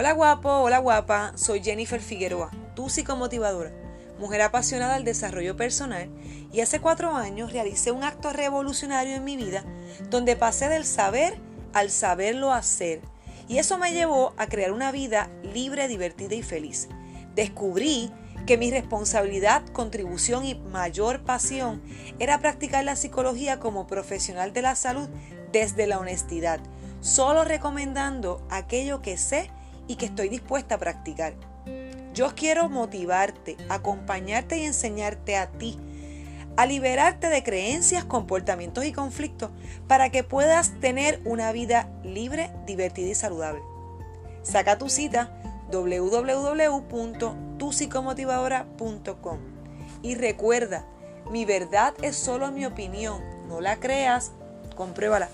Hola guapo, hola guapa, soy Jennifer Figueroa, tu psicomotivadora, mujer apasionada al desarrollo personal y hace cuatro años realicé un acto revolucionario en mi vida donde pasé del saber al saberlo hacer. Y eso me llevó a crear una vida libre, divertida y feliz. Descubrí que mi responsabilidad, contribución y mayor pasión era practicar la psicología como profesional de la salud desde la honestidad, solo recomendando aquello que sé y que estoy dispuesta a practicar. Yo quiero motivarte, acompañarte y enseñarte a ti a liberarte de creencias, comportamientos y conflictos para que puedas tener una vida libre, divertida y saludable. Saca tu cita www.tupsicomotivadora.com. Y recuerda, mi verdad es solo mi opinión, no la creas, compruébala.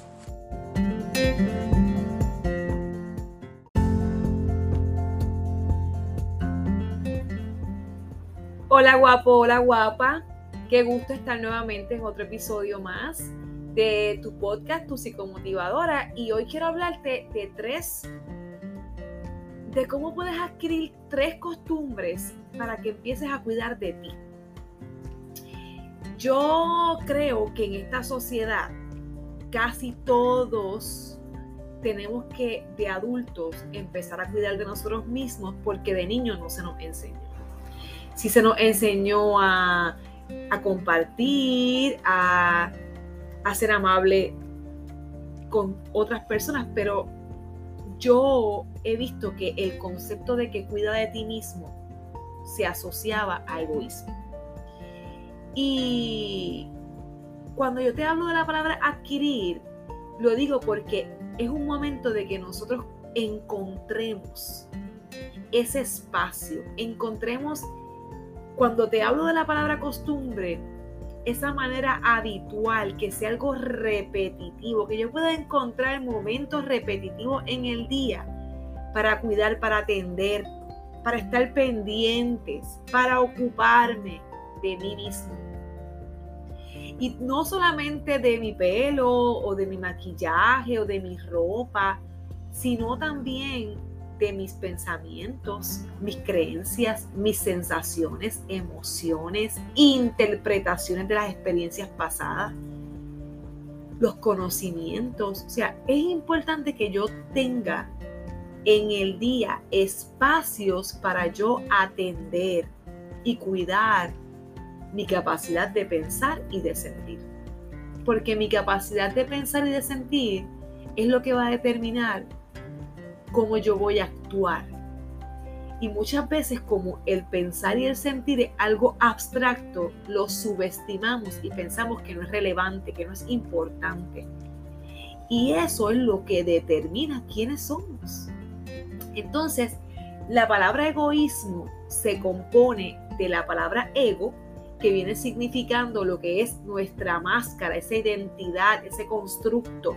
Hola guapo, hola guapa. Qué gusto estar nuevamente en otro episodio más de tu podcast, tu psicomotivadora. Y hoy quiero hablarte de tres de cómo puedes adquirir tres costumbres para que empieces a cuidar de ti. Yo creo que en esta sociedad casi todos tenemos que de adultos empezar a cuidar de nosotros mismos porque de niños no se nos enseñó. Si se nos enseñó a, a compartir, a, a ser amable con otras personas, pero yo he visto que el concepto de que cuida de ti mismo se asociaba a egoísmo. Y cuando yo te hablo de la palabra adquirir, lo digo porque es un momento de que nosotros encontremos ese espacio, encontremos, cuando te hablo de la palabra costumbre, esa manera habitual, que sea algo repetitivo, que yo pueda encontrar momentos repetitivos en el día para cuidar, para atender, para estar pendientes, para ocuparme de mí mismo. Y no solamente de mi pelo o de mi maquillaje o de mi ropa, sino también de mis pensamientos, mis creencias, mis sensaciones, emociones, interpretaciones de las experiencias pasadas, los conocimientos. O sea, es importante que yo tenga en el día espacios para yo atender y cuidar mi capacidad de pensar y de sentir. Porque mi capacidad de pensar y de sentir es lo que va a determinar cómo yo voy a actuar. Y muchas veces como el pensar y el sentir es algo abstracto, lo subestimamos y pensamos que no es relevante, que no es importante. Y eso es lo que determina quiénes somos. Entonces, la palabra egoísmo se compone de la palabra ego, que viene significando lo que es nuestra máscara, esa identidad, ese constructo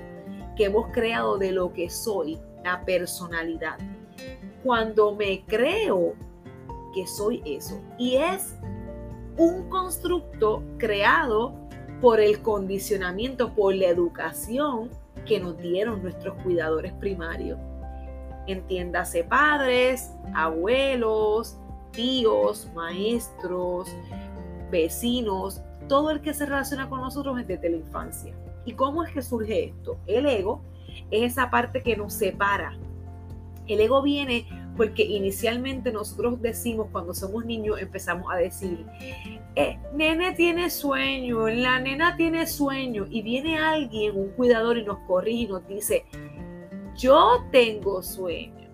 que hemos creado de lo que soy, la personalidad. Cuando me creo que soy eso. Y es un constructo creado por el condicionamiento, por la educación que nos dieron nuestros cuidadores primarios. Entiéndase padres, abuelos, tíos, maestros, vecinos, todo el que se relaciona con nosotros desde la infancia. ¿Y cómo es que surge esto? El ego es esa parte que nos separa. El ego viene porque inicialmente nosotros decimos cuando somos niños, empezamos a decir, eh, nene tiene sueño, la nena tiene sueño, y viene alguien, un cuidador, y nos corrige y nos dice, yo tengo sueño,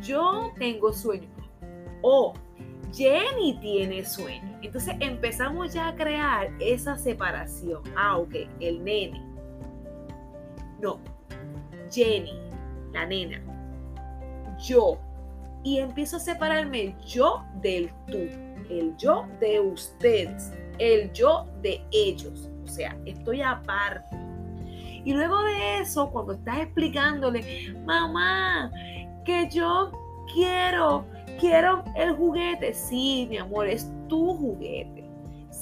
yo tengo sueño, o Jenny tiene sueño. Entonces empezamos ya a crear esa separación. Ah, ok, el nene no, Jenny, la nena, yo. Y empiezo a separarme el yo del tú, el yo de ustedes, el yo de ellos. O sea, estoy aparte. Y luego de eso, cuando estás explicándole, mamá, que yo quiero, quiero el juguete. Sí, mi amor, es tu juguete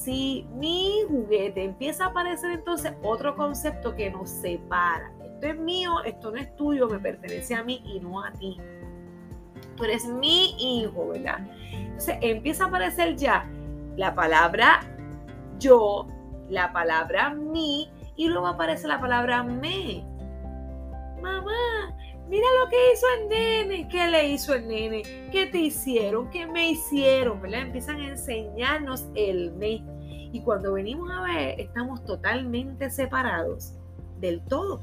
si mi juguete empieza a aparecer entonces otro concepto que nos separa, esto es mío, esto no es tuyo, me pertenece a mí y no a ti. Tú eres mi hijo, ¿verdad? Entonces empieza a aparecer ya la palabra yo, la palabra mi y luego aparece la palabra me. Mamá, mira lo que hizo el nene, ¿qué le hizo el nene? ¿Qué te hicieron? ¿Qué me hicieron? ¿Verdad? Empiezan a enseñarnos el me. Y cuando venimos a ver, estamos totalmente separados del todo.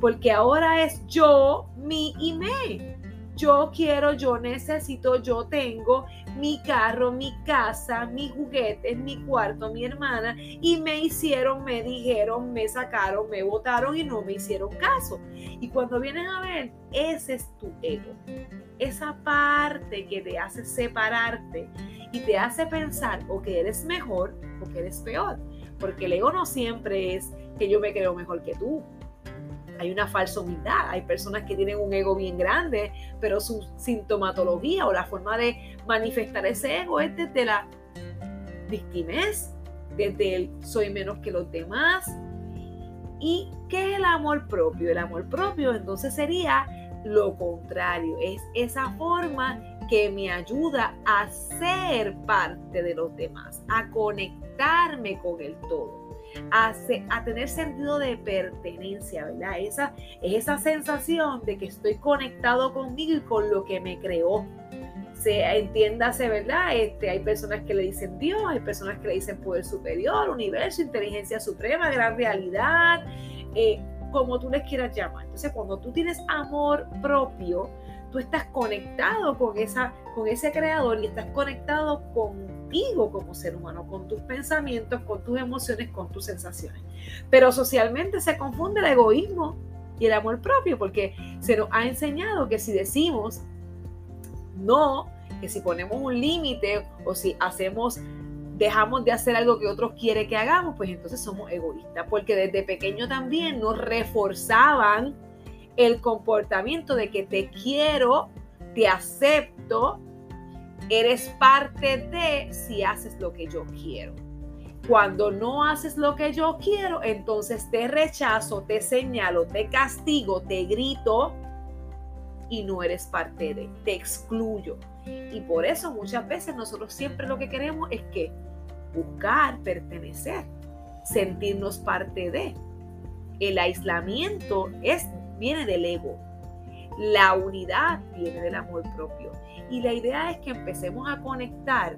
Porque ahora es yo, mi y me yo quiero, yo necesito, yo tengo mi carro, mi casa, mis juguetes, mi cuarto, mi hermana, y me hicieron, me dijeron, me sacaron, me votaron y no me hicieron caso. Y cuando vienes a ver, ese es tu ego. Esa parte que te hace separarte y te hace pensar o que eres mejor o que eres peor. Porque el ego no siempre es que yo me creo mejor que tú hay una falsa humildad. Hay personas que tienen un ego bien grande, pero su sintomatología o la forma de manifestar ese ego es desde la victimez, desde el soy menos que los demás. ¿Y qué es el amor propio? El amor propio entonces sería lo contrario, es esa forma que me ayuda a ser parte de los demás, a conectarme con el todo a, tener sentido de pertenencia, ¿verdad? Esa, es esa sensación de que estoy conectado conmigo y con lo que me creó. Se, entiéndase, ¿verdad? Este, hay personas que le dicen Dios, hay personas que le dicen poder superior, universo, inteligencia suprema, gran realidad, eh, como tú les quieras llamar. Entonces, cuando tú tienes amor propio, tú estás conectado con, esa, con ese creador y estás conectado como ser humano, con tus pensamientos, con tus emociones, con tus sensaciones. Pero socialmente se confunde el egoísmo y el amor propio porque se nos ha enseñado que si decimos no, que si ponemos un límite o si hacemos dejamos de hacer algo que otros quieren que hagamos, pues entonces somos egoístas, porque desde pequeño también nos reforzaban el comportamiento de que te quiero, te acepto, eres parte de si haces lo que yo quiero. Cuando no haces lo que yo quiero, entonces te rechazo, te señalo, te castigo, te grito y no eres parte de, te excluyo. Y por eso muchas veces nosotros siempre lo que queremos es que buscar pertenecer, sentirnos parte de. El aislamiento es viene del ego. La unidad viene del amor propio. Y la idea es que empecemos a conectar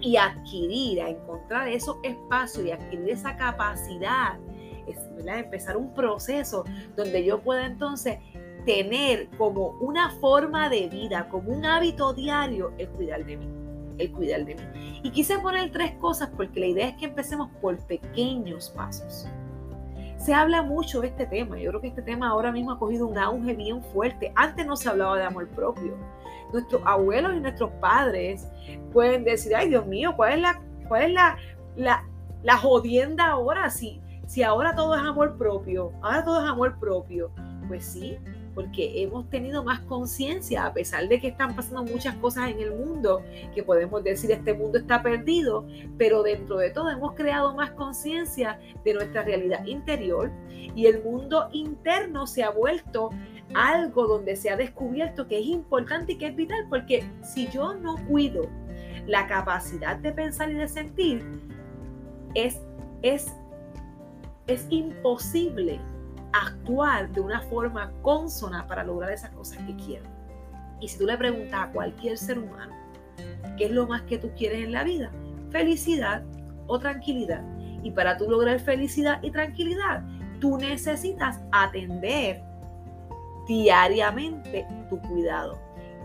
y adquirir, a encontrar esos espacios y adquirir esa capacidad, es, empezar un proceso donde yo pueda entonces tener como una forma de vida, como un hábito diario, el cuidar de mí, el cuidar de mí. Y quise poner tres cosas porque la idea es que empecemos por pequeños pasos se habla mucho de este tema. Yo creo que este tema ahora mismo ha cogido un auge bien fuerte. Antes no se hablaba de amor propio. Nuestros abuelos y nuestros padres pueden decir, ay Dios mío, ¿cuál es la, cuál es la, la, la jodienda ahora? Si, si ahora todo es amor propio, ahora todo es amor propio. Pues sí, porque hemos tenido más conciencia, a pesar de que están pasando muchas cosas en el mundo, que podemos decir este mundo está perdido, pero dentro de todo hemos creado más conciencia de nuestra realidad interior y el mundo interno se ha vuelto algo donde se ha descubierto que es importante y que es vital, porque si yo no cuido la capacidad de pensar y de sentir, es, es, es imposible actuar de una forma consona para lograr esas cosas que quiero. Y si tú le preguntas a cualquier ser humano, ¿qué es lo más que tú quieres en la vida? Felicidad o tranquilidad. Y para tú lograr felicidad y tranquilidad, tú necesitas atender diariamente tu cuidado.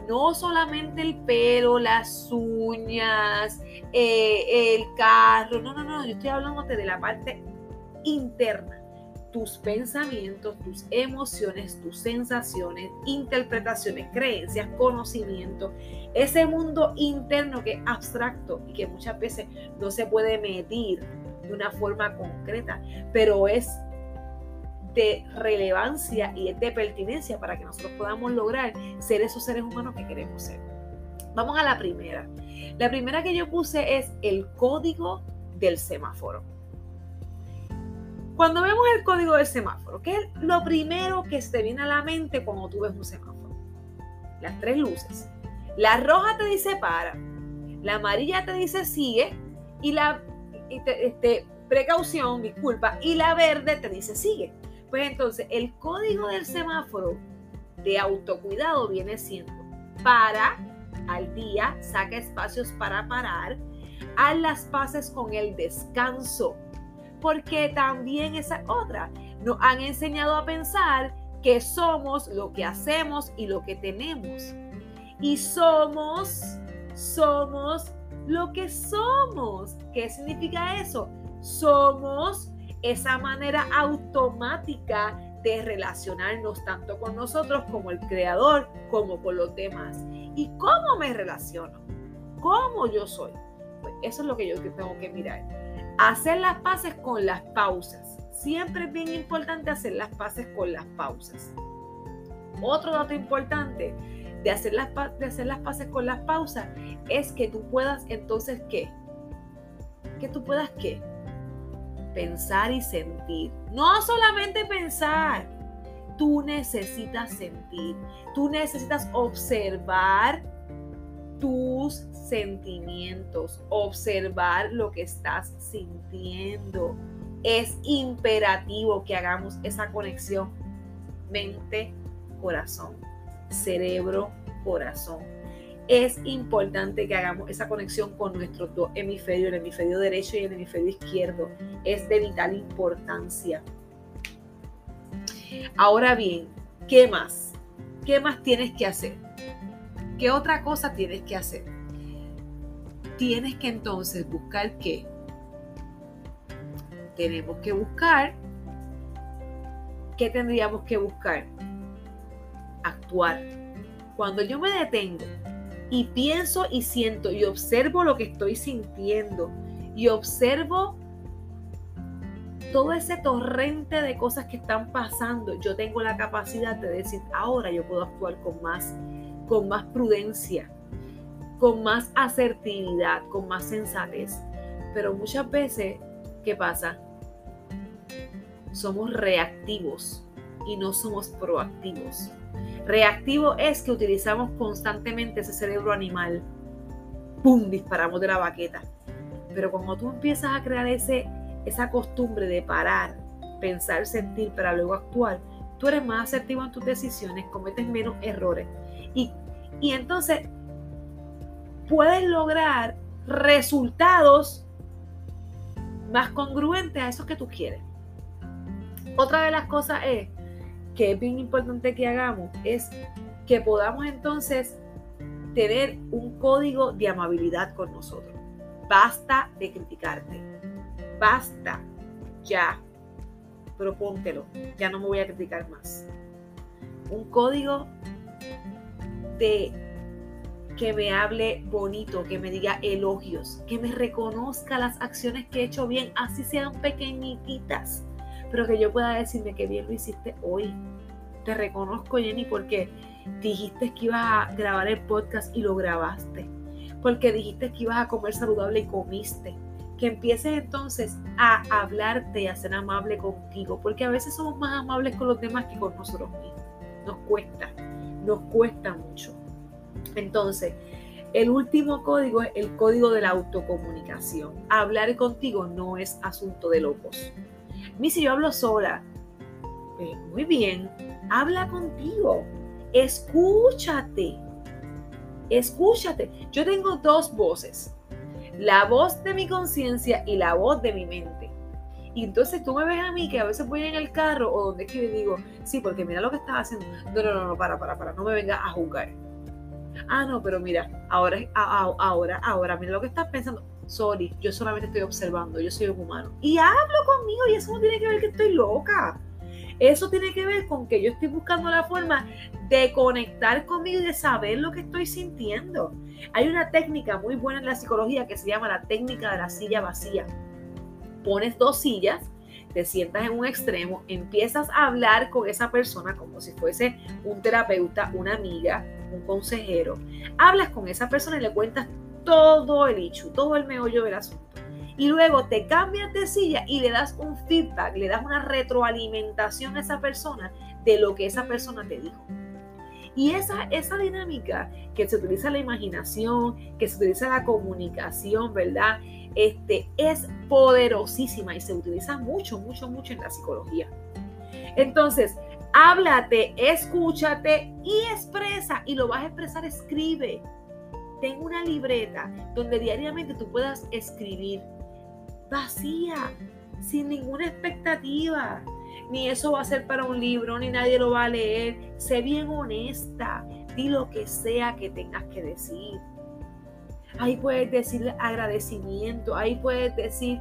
No solamente el pelo, las uñas, eh, el carro, no, no, no, yo estoy hablando de la parte interna tus pensamientos, tus emociones, tus sensaciones, interpretaciones, creencias, conocimiento, ese mundo interno que es abstracto y que muchas veces no se puede medir de una forma concreta, pero es de relevancia y es de pertinencia para que nosotros podamos lograr ser esos seres humanos que queremos ser. Vamos a la primera. La primera que yo puse es el código del semáforo. Cuando vemos el código del semáforo, ¿qué es lo primero que se te viene a la mente cuando tú ves un semáforo? Las tres luces. La roja te dice para, la amarilla te dice sigue y la este, precaución, disculpa, y la verde te dice sigue. Pues entonces el código del semáforo de autocuidado viene siendo para al día, saca espacios para parar, haz las paces con el descanso, porque también esa otra, nos han enseñado a pensar que somos lo que hacemos y lo que tenemos. Y somos, somos lo que somos. ¿Qué significa eso? Somos esa manera automática de relacionarnos tanto con nosotros como el creador, como con los demás. ¿Y cómo me relaciono? ¿Cómo yo soy? Pues eso es lo que yo tengo que mirar. Hacer las paces con las pausas. Siempre es bien importante hacer las paces con las pausas. Otro dato importante de hacer las, de hacer las paces con las pausas es que tú puedas entonces qué? Que tú puedas qué? Pensar y sentir. No solamente pensar. Tú necesitas sentir. Tú necesitas observar tus sentimientos, observar lo que estás sintiendo. Es imperativo que hagamos esa conexión mente-corazón cerebro-corazón. Es importante que hagamos esa conexión con nuestros dos hemisferios, el hemisferio derecho y el hemisferio izquierdo. Es de vital importancia. Ahora bien, ¿qué más? ¿Qué más tienes que hacer? ¿Qué otra cosa tienes que hacer? Tienes que entonces buscar qué. Tenemos que buscar. ¿Qué tendríamos que buscar? actuar. Cuando yo me detengo y pienso y siento y observo lo que estoy sintiendo y observo todo ese torrente de cosas que están pasando, yo tengo la capacidad de decir, ahora yo puedo actuar con más, con más prudencia, con más asertividad, con más sensatez. Pero muchas veces, ¿qué pasa? Somos reactivos y no somos proactivos. Reactivo es que utilizamos constantemente ese cerebro animal. ¡Pum! Disparamos de la baqueta. Pero cuando tú empiezas a crear ese, esa costumbre de parar, pensar, sentir para luego actuar, tú eres más asertivo en tus decisiones, cometes menos errores. Y, y entonces puedes lograr resultados más congruentes a esos que tú quieres. Otra de las cosas es que es bien importante que hagamos es que podamos entonces tener un código de amabilidad con nosotros. Basta de criticarte. Basta. Ya. Propóntelo. Ya no me voy a criticar más. Un código de que me hable bonito, que me diga elogios, que me reconozca las acciones que he hecho bien, así sean pequeñitas pero que yo pueda decirme que bien lo hiciste hoy. Te reconozco, Jenny, porque dijiste que ibas a grabar el podcast y lo grabaste. Porque dijiste que ibas a comer saludable y comiste. Que empieces entonces a hablarte y a ser amable contigo. Porque a veces somos más amables con los demás que con nosotros mismos. Nos cuesta, nos cuesta mucho. Entonces, el último código es el código de la autocomunicación. Hablar contigo no es asunto de locos. Mi si yo hablo sola, pues, muy bien, habla contigo, escúchate, escúchate. Yo tengo dos voces, la voz de mi conciencia y la voz de mi mente. Y entonces tú me ves a mí que a veces voy en el carro o donde es que yo digo, sí, porque mira lo que estás haciendo. No, no, no, no, para, para, para, no me vengas a juzgar. Ah, no, pero mira, ahora, ahora, ahora, mira lo que estás pensando sorry, yo solamente estoy observando, yo soy un humano. Y hablo conmigo y eso no tiene que ver que estoy loca. Eso tiene que ver con que yo estoy buscando la forma de conectar conmigo y de saber lo que estoy sintiendo. Hay una técnica muy buena en la psicología que se llama la técnica de la silla vacía. Pones dos sillas, te sientas en un extremo, empiezas a hablar con esa persona como si fuese un terapeuta, una amiga, un consejero. Hablas con esa persona y le cuentas todo el hecho, todo el meollo del asunto. y luego te cambias de silla y le das un feedback, le das una retroalimentación a esa persona de lo que esa persona te dijo. Y esa, esa dinámica que se utiliza la imaginación, que se utiliza la comunicación, ¿verdad? Este, es poderosísima y se utiliza mucho, mucho, mucho en la psicología. Entonces, háblate, escúchate y expresa. Y lo vas a expresar, escribe. Ten una libreta donde diariamente tú puedas escribir vacía, sin ninguna expectativa. Ni eso va a ser para un libro, ni nadie lo va a leer. Sé bien honesta. Di lo que sea que tengas que decir. Ahí puedes decir agradecimiento, ahí puedes decir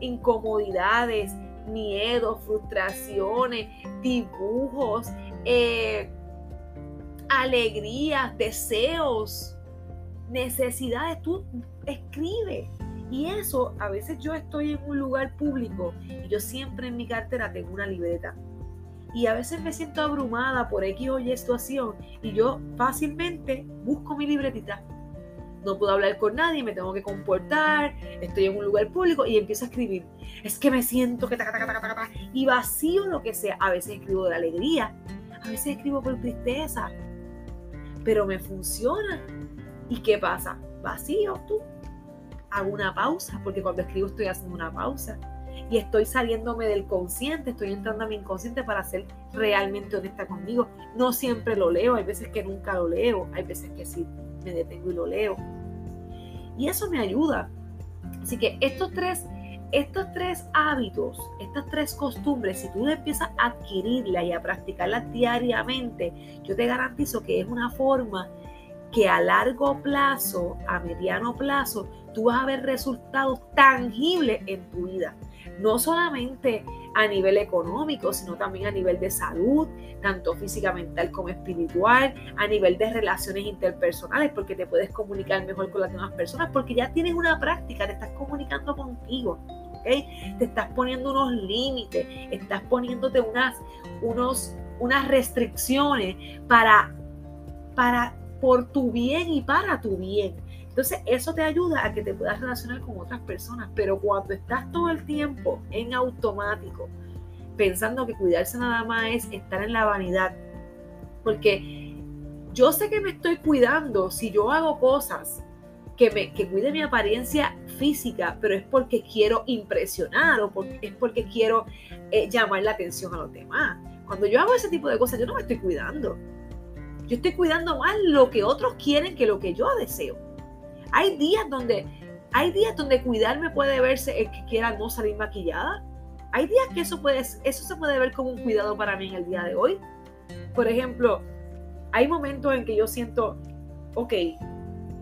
incomodidades, miedos, frustraciones, dibujos, eh, alegrías, deseos, necesidades. Tú escribe. Y eso, a veces yo estoy en un lugar público y yo siempre en mi cartera tengo una libreta. Y a veces me siento abrumada por X o Y situación y yo fácilmente busco mi libretita no puedo hablar con nadie, me tengo que comportar, estoy en un lugar público y empiezo a escribir. Es que me siento que y vacío lo que sea. A veces escribo de alegría, a veces escribo por tristeza, pero me funciona. ¿Y qué pasa? Vacío tú. Hago una pausa, porque cuando escribo estoy haciendo una pausa y estoy saliéndome del consciente, estoy entrando a mi inconsciente para ser realmente honesta conmigo. No siempre lo leo, hay veces que nunca lo leo, hay veces que sí me detengo y lo leo. Y eso me ayuda. Así que estos tres, estos tres hábitos, estas tres costumbres, si tú empiezas a adquirirlas y a practicarlas diariamente, yo te garantizo que es una forma que a largo plazo, a mediano plazo, tú vas a ver resultados tangibles en tu vida. No solamente a nivel económico, sino también a nivel de salud, tanto física, mental como espiritual, a nivel de relaciones interpersonales, porque te puedes comunicar mejor con las demás personas, porque ya tienes una práctica, te estás comunicando contigo. ¿okay? Te estás poniendo unos límites, estás poniéndote unas, unos, unas restricciones para, para, por tu bien y para tu bien. Entonces eso te ayuda a que te puedas relacionar con otras personas, pero cuando estás todo el tiempo en automático, pensando que cuidarse nada más es estar en la vanidad, porque yo sé que me estoy cuidando si yo hago cosas que, me, que cuide mi apariencia física, pero es porque quiero impresionar o es porque quiero eh, llamar la atención a los demás. Cuando yo hago ese tipo de cosas, yo no me estoy cuidando. Yo estoy cuidando más lo que otros quieren que lo que yo deseo. Hay días donde, hay días donde cuidarme puede verse el que quiera no salir maquillada. Hay días que eso, puede, eso se puede ver como un cuidado para mí en el día de hoy. Por ejemplo, hay momentos en que yo siento, ok,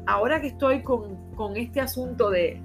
ahora que estoy con, este asunto de,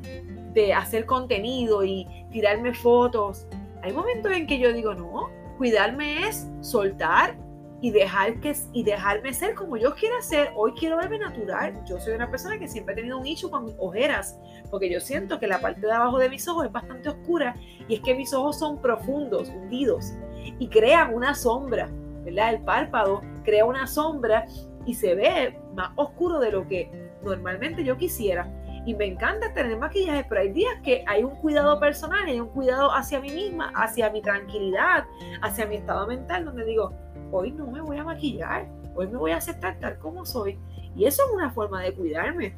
de hacer contenido y tirarme fotos, hay momentos en que yo digo, no, cuidarme es soltar, y, dejar que, y dejarme ser como yo quiera ser. Hoy quiero verme natural. Yo soy una persona que siempre he tenido un nicho con mis ojeras, porque yo siento que la parte de abajo de mis ojos es bastante oscura y es que mis ojos son profundos, hundidos y crean una sombra, ¿verdad? El párpado crea una sombra y se ve más oscuro de lo que normalmente yo quisiera. Y me encanta tener maquillaje, pero hay días que hay un cuidado personal, hay un cuidado hacia mí misma, hacia mi tranquilidad, hacia mi estado mental, donde digo, hoy no me voy a maquillar, hoy me voy a aceptar tal como soy. Y eso es una forma de cuidarme.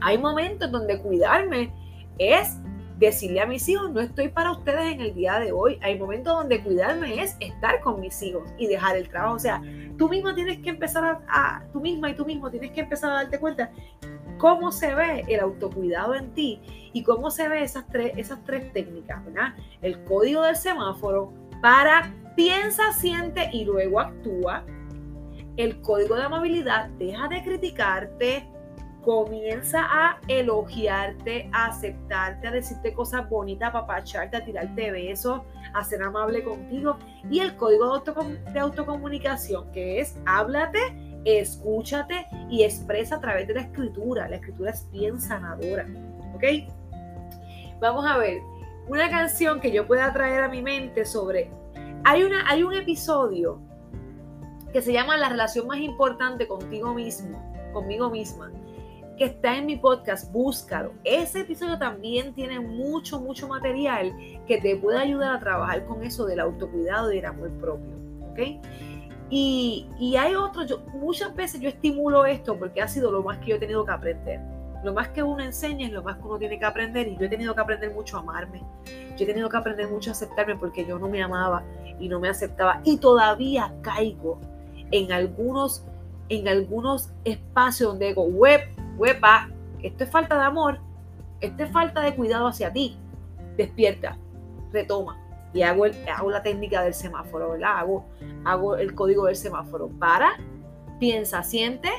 Hay momentos donde cuidarme es decirle a mis hijos, no estoy para ustedes en el día de hoy. Hay momentos donde cuidarme es estar con mis hijos y dejar el trabajo. O sea, tú mismo tienes que empezar a, tú misma y tú mismo tienes que empezar a darte cuenta cómo se ve el autocuidado en ti y cómo se ve esas tres, esas tres técnicas, ¿verdad? El código del semáforo para piensa, siente y luego actúa. El código de amabilidad deja de criticarte, comienza a elogiarte, a aceptarte, a decirte cosas bonitas, a papacharte, a tirarte besos, a ser amable contigo. Y el código de, autocomunicación, que es háblate, escúchate y expresa a través de la escritura. La escritura es bien sanadora. ¿Ok? Vamos a ver una canción que yo pueda traer a mi mente sobre hay, una, hay un episodio que se llama La relación más importante contigo mismo, conmigo misma. que está en mi podcast, búscalo. Ese episodio también tiene mucho, mucho material que te puede ayudar a trabajar con eso del autocuidado y del amor propio. ¿Ok? Y, y hay otros, yo, muchas veces yo estimulo esto porque ha sido lo más que yo he tenido que aprender. Lo más que uno enseña es lo más que uno tiene que aprender y yo he tenido que aprender mucho a amarme. Yo he tenido que aprender mucho a aceptarme porque yo no me amaba y no me aceptaba y todavía caigo en algunos en algunos espacios donde digo, web, huepa, esto es falta de amor, esto es falta de cuidado hacia ti. Despierta, retoma. Y hago, el, hago la técnica del semáforo, ¿verdad? Hago, hago el código del semáforo. Para, piensa, siente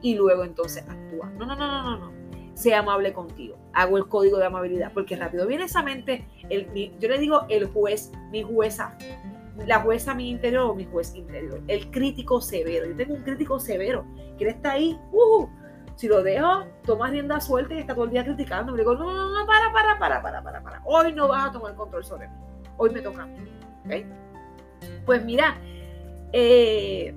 y luego entonces actúa. No, no, no, no, no, no. Sea amable contigo. Hago el código de amabilidad porque rápido viene esa mente. El, yo le digo el juez, mi jueza, la jueza mi interior o mi juez interior. El crítico severo. Yo tengo un crítico severo que está ahí. Uh, si lo dejo, toma rienda suelta y está todo el día criticando. Me digo, no, no, no, para, para, para, para, para, para. Hoy no vas a tomar control sobre mí. Hoy me toca. ¿Okay? Pues mira, eh,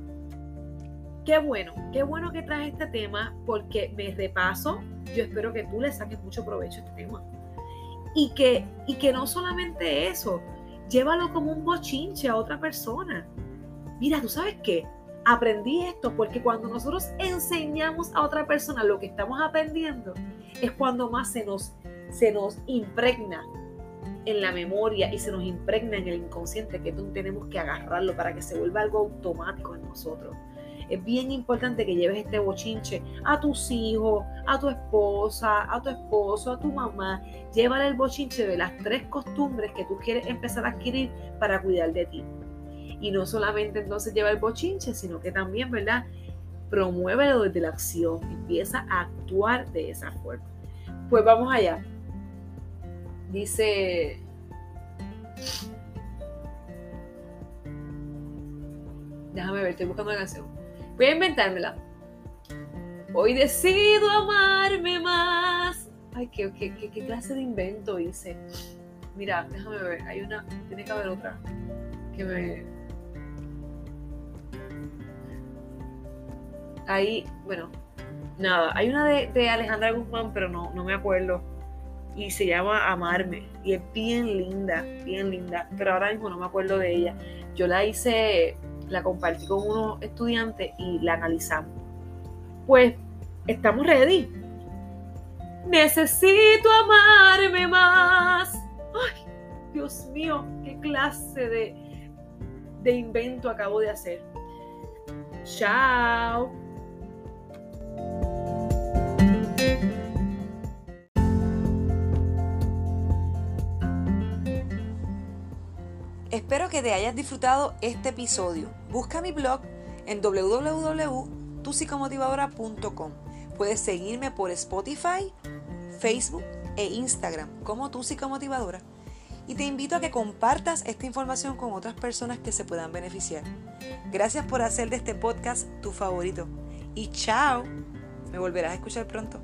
qué bueno, qué bueno que traes este tema porque me repaso. Yo espero que tú le saques mucho provecho a este tema. Y que, y que no solamente eso, llévalo como un bochinche a otra persona. Mira, ¿tú sabes qué? Aprendí esto porque cuando nosotros enseñamos a otra persona lo que estamos aprendiendo, es cuando más se nos, se nos impregna en la memoria y se nos impregna en el inconsciente que tenemos que agarrarlo para que se vuelva algo automático en nosotros. Es bien importante que lleves este bochinche a tus hijos, a tu esposa, a tu esposo, a tu mamá. Llévale el bochinche de las tres costumbres que tú quieres empezar a adquirir para cuidar de ti. Y no solamente entonces lleva el bochinche, sino que también, ¿verdad? Promuévelo desde la acción. Empieza a actuar de esa forma. Pues vamos allá. Dice Déjame ver, estoy buscando la canción. Voy a inventármela. Hoy decido amarme más. Ay, ¿qué, qué, clase de invento hice? Mira, déjame ver. Hay una. Tiene que haber otra. Que me. Ahí, bueno, nada. Hay una de, Alejandra Guzmán, pero no, no me acuerdo. Y se llama Amarme. Y es bien linda, bien linda. Pero ahora mismo no me acuerdo de ella. Yo la hice la compartí con unos estudiantes y la analizamos. Pues estamos ready. Necesito amarme más. Ay, Dios mío, qué clase de, de invento acabo de hacer. Chao. Espero que te hayas disfrutado este episodio. Busca mi blog en www.tusicomotivadora.com. Puedes seguirme por Spotify, Facebook e Instagram como Tu Psicomotivadora. Y te invito a que compartas esta información con otras personas que se puedan beneficiar. Gracias por hacer de este podcast tu favorito. Y chao. Me volverás a escuchar pronto.